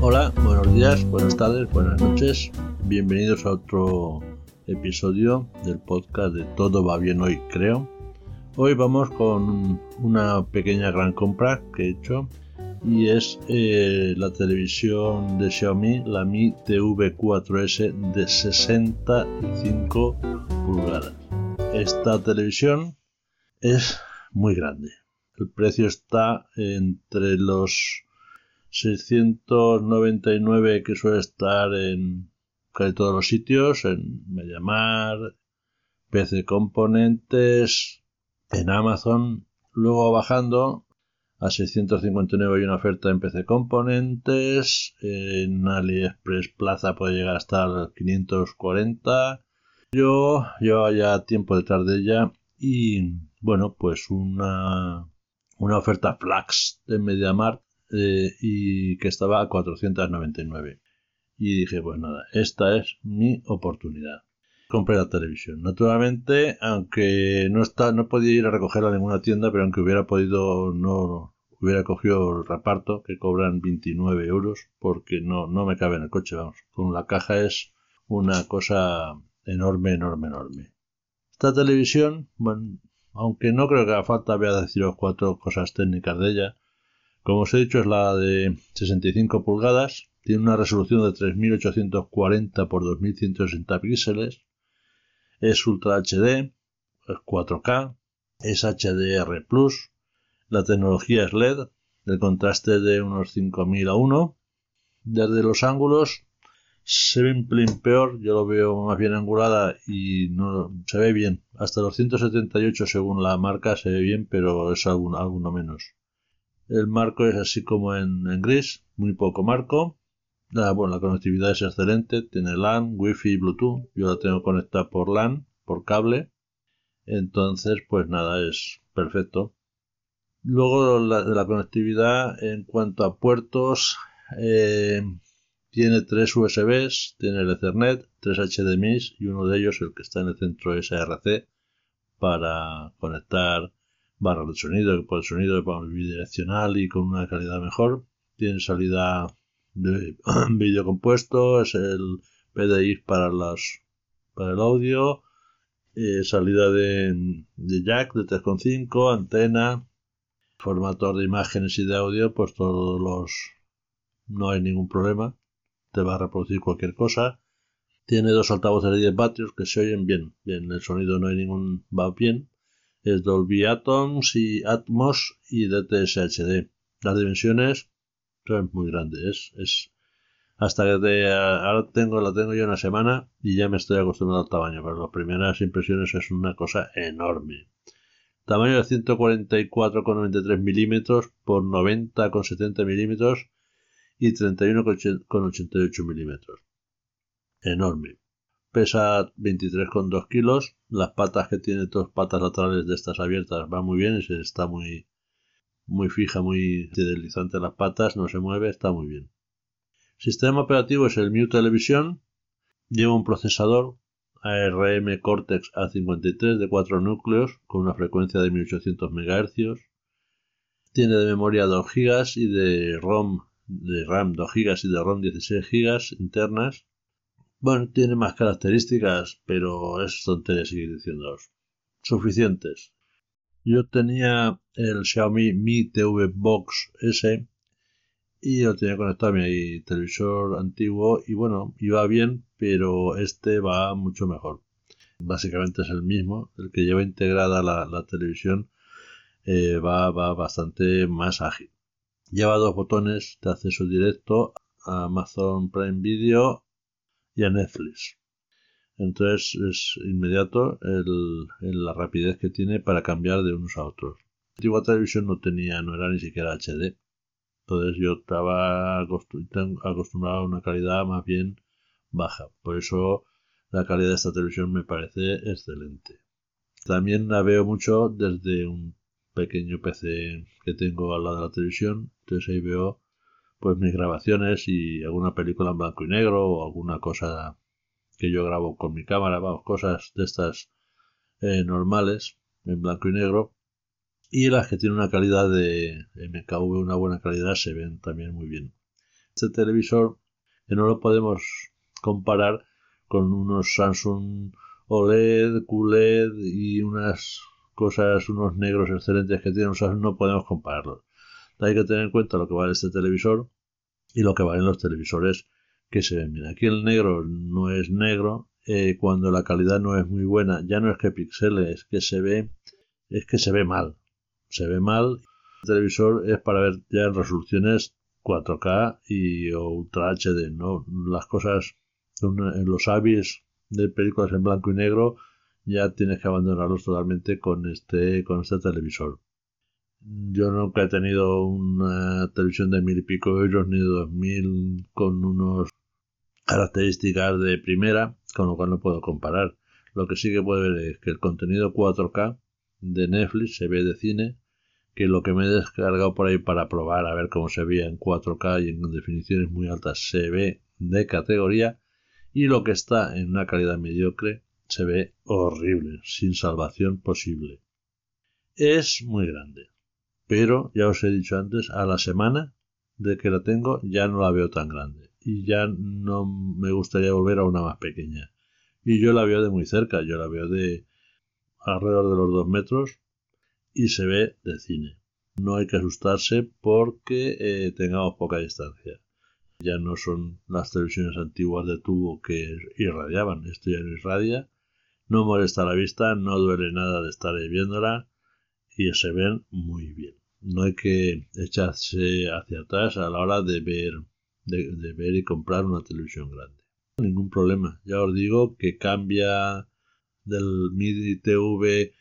Hola, buenos días, buenas tardes, buenas noches. Bienvenidos a otro episodio del podcast de Todo va bien hoy, creo. Hoy vamos con una pequeña gran compra que he hecho y es eh, la televisión de Xiaomi, la Mi TV4S de 65 pulgadas. Esta televisión es muy grande. El precio está entre los 699 que suele estar en casi todos los sitios, en MediaMar, PC Componentes, en Amazon, luego bajando a 659 hay una oferta en PC Componentes, en AliExpress Plaza puede llegar hasta 540. Yo llevo ya tiempo detrás de ella y bueno, pues una, una oferta flax de MediaMarkt eh, y que estaba a 499. Y dije, pues nada, esta es mi oportunidad compré la televisión. Naturalmente, aunque no está, no podía ir a recogerla en ninguna tienda, pero aunque hubiera podido, no hubiera cogido el reparto, que cobran 29 euros, porque no, no me cabe en el coche, vamos. Con la caja es una cosa enorme, enorme, enorme. Esta televisión, bueno, aunque no creo que haga falta, voy a deciros cuatro cosas técnicas de ella. Como os he dicho, es la de 65 pulgadas, tiene una resolución de 3840 x 2160 píxeles, es Ultra HD, es 4K, es HDR la tecnología es LED, el contraste de unos 5000 a 1. Desde los ángulos se ve un pelín peor, yo lo veo más bien angulada y no se ve bien. Hasta los 178 según la marca se ve bien, pero es alguno, alguno menos. El marco es así como en, gris, muy poco marco. La, bueno, la conectividad es excelente, tiene LAN, Wi-Fi y Bluetooth. Yo la tengo conectada por LAN, por cable. Entonces, pues nada, es perfecto. Luego la, la conectividad en cuanto a puertos, eh, tiene tres USBs, tiene el Ethernet, tres HDMI y uno de ellos, el que está en el centro SRC, para conectar barras de sonido, que el sonido bidireccional y con una calidad mejor. Tiene salida de vídeo compuesto, es el PDI para las para el audio, eh, salida de, jack de 3.5, antena, formator de imágenes y de audio, pues todos los no hay ningún problema, te va a reproducir cualquier cosa. Tiene dos altavoces de 10 vatios que se oyen bien, bien, el sonido no hay ningún va bien. Es Dolby Atoms y Atmos y DTS HD. Las dimensiones es muy grande, es, es hasta que ahora tengo, la tengo yo una semana y ya me estoy acostumbrado al tamaño, pero las primeras impresiones es una cosa enorme. Tamaño de 144,93 milímetros por 90,70 milímetros y 31,88 milímetros. Enorme. Pesa 23,2 kilos. Las patas que tiene, dos patas laterales de estas abiertas, va muy bien. Está muy, muy fija, muy deslizante las patas, no se mueve, está muy bien. Sistema operativo es el Mu Television, lleva un procesador ARM Cortex A53 de 4 núcleos con una frecuencia de 1800 MHz, tiene de memoria 2 GB y de ROM de RAM 2 GB y de ROM 16 GB internas. Bueno, tiene más características, pero es tontería seguir diciéndolos. Suficientes. Yo tenía el Xiaomi Mi TV Box S y lo tenía conectado a mi televisor antiguo y bueno, iba bien, pero este va mucho mejor. Básicamente es el mismo, el que lleva integrada la, televisión eh, va, va bastante más ágil. Lleva dos botones de acceso directo a Amazon Prime Video y a Netflix. Entonces es inmediato el, la rapidez que tiene para cambiar de unos a otros. La antigua televisión no tenía, no era ni siquiera HD. Entonces yo estaba acostumbrado a una calidad más bien baja. Por eso la calidad de esta televisión me parece excelente. También la veo mucho desde un pequeño PC que tengo al lado de la televisión. Entonces ahí veo pues mis grabaciones y alguna película en blanco y negro o alguna cosa que yo grabo con mi cámara, vamos, cosas de estas eh, normales en blanco y negro y las que tienen una calidad de MKV, una buena calidad, se ven también muy bien. Este televisor que no lo podemos comparar con unos Samsung OLED, QLED y unas cosas, unos negros excelentes que tienen Samsung, no podemos compararlos. Hay que tener en cuenta lo que vale este televisor y lo que valen los televisores que se ven bien. Aquí el negro no es negro, eh, cuando la calidad no es muy buena, ya no es que pixeles, es que se ve, es que se ve mal. Se ve mal. El televisor es para ver ya en resoluciones 4K y o Ultra HD, ¿no? Las cosas en los avis de películas en blanco y negro ya tienes que abandonarlos totalmente con este con este televisor. Yo nunca he tenido una televisión de mil y pico euros ni de dos mil con unas características de primera, con lo cual no puedo comparar. Lo que sí que puedo ver es que el contenido 4K de Netflix se ve de cine, que lo que me he descargado por ahí para probar a ver cómo se veía en 4K y en definiciones muy altas se ve de categoría y lo que está en una calidad mediocre se ve horrible, sin salvación posible. Es muy grande, pero ya os he dicho antes, a la semana de que la tengo ya no la veo tan grande y ya no me gustaría volver a una más pequeña. Y yo la veo de muy cerca, yo la veo de alrededor de los dos metros y se ve de cine. No hay que asustarse porque eh, tengamos poca distancia. Ya no son las televisiones antiguas de tubo que irradiaban, esto ya no irradia. No molesta la vista, no duele nada de estar viéndola y se ven muy bien. No hay que echarse hacia atrás a la hora de ver, de, ver y comprar una televisión grande. Ningún problema. Ya os digo que cambia del MIDI TV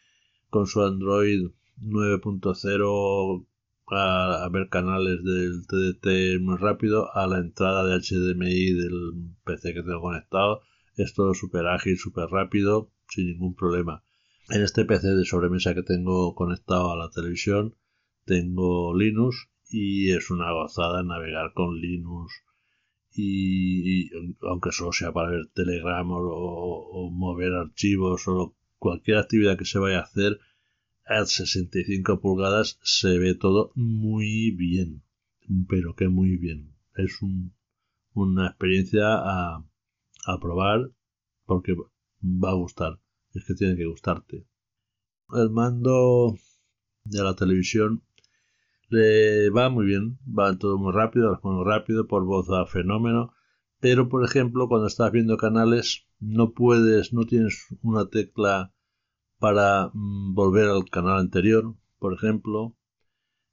con su Android 9.0 a, ver canales del TDT muy rápido a la entrada de HDMI del PC que tengo conectado. Es todo súper ágil, súper rápido, sin ningún problema. En este PC de sobremesa que tengo conectado a la televisión tengo Linux y es una gozada navegar con Linux y, aunque solo sea para ver Telegram o mover archivos o cualquier actividad que se vaya a hacer a 65 pulgadas se ve todo muy bien, pero que muy bien. Es una experiencia a, a probar porque va a gustar, es que tiene que gustarte. El mando de la televisión le va muy bien, va todo muy rápido, responde rápido, por voz a fenómeno, pero por ejemplo cuando estás viendo canales no puedes, no tienes una tecla para mm, volver al canal anterior, por ejemplo,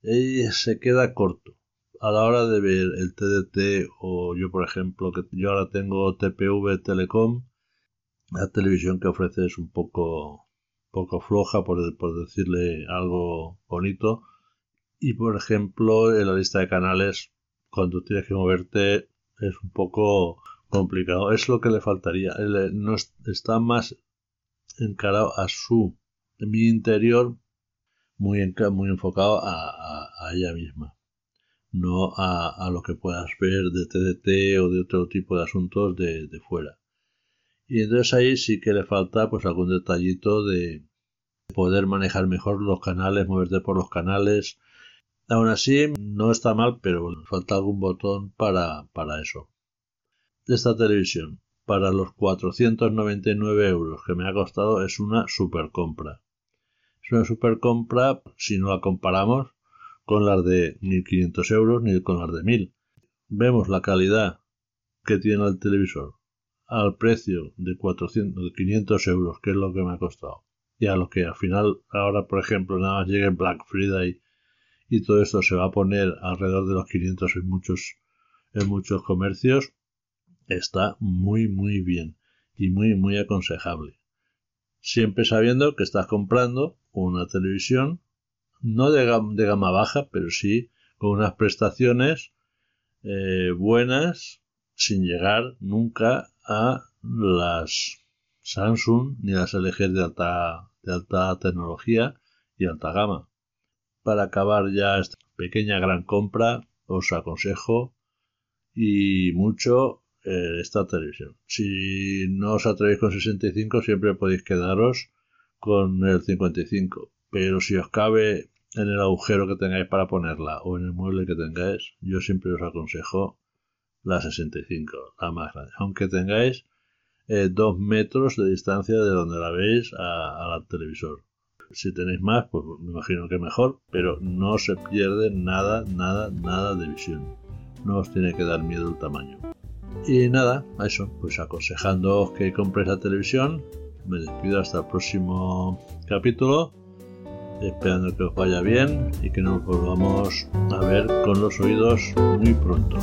y se queda corto. A la hora de ver el TDT o yo, por ejemplo, que yo ahora tengo TPV Telecom, la televisión que ofrece es un poco, poco floja, por, por decirle algo bonito. Y, por ejemplo, en la lista de canales, cuando tienes que moverte, es un poco complicado. Es lo que le faltaría. No está más encarado a su mi interior muy, muy enfocado a, ella misma, no a, lo que puedas ver de TDT o de otro tipo de asuntos de, fuera. Y entonces ahí sí que le falta pues algún detallito de poder manejar mejor los canales, moverte por los canales. Aún así, no está mal, pero falta algún botón para, para eso. Esta televisión para los 499 euros que me ha costado es una super compra. Es una super compra si no la comparamos con las de 1500 euros ni con las de 1000. Vemos la calidad que tiene el televisor al precio de 400, de 500 euros, que es lo que me ha costado. Y a lo que al final, ahora por ejemplo, nada más llegue Black Friday y todo esto se va a poner alrededor de los 500 en muchos, en muchos comercios, está muy muy bien y muy muy aconsejable. Siempre sabiendo que estás comprando una televisión no de, gama baja, pero sí con unas prestaciones eh, buenas sin llegar nunca a las Samsung ni las LG de alta, de alta tecnología y alta gama. Para acabar ya esta pequeña gran compra, os aconsejo y mucho eh, esta televisión. Si no os atrevéis con 65, siempre podéis quedaros con el 55. Pero si os cabe en el agujero que tengáis para ponerla o en el mueble que tengáis, yo siempre os aconsejo la 65, la más grande. Aunque tengáis eh, dos metros de distancia de donde la veis al televisor. Si tenéis más, pues me imagino que mejor, pero no se pierde nada, nada, nada de visión. No os tiene que dar miedo el tamaño. Y nada, eso, pues aconsejándoos que compréis la televisión. Me despido hasta el próximo capítulo esperando que os vaya bien y que nos volvamos a ver con los oídos muy pronto.